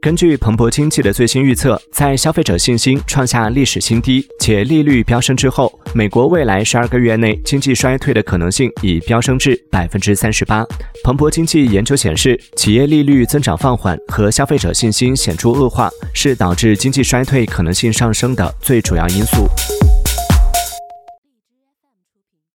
根据彭博经济的最新预测在消费者信心创下历史新低且利率飙升之后美国未来十二个月内经济衰退的可能性已飙升至百分之三十八。彭博经济研究显示企业利率增长放缓和消费者信心显著恶化是导致经济衰退可能性上升的最主要因素。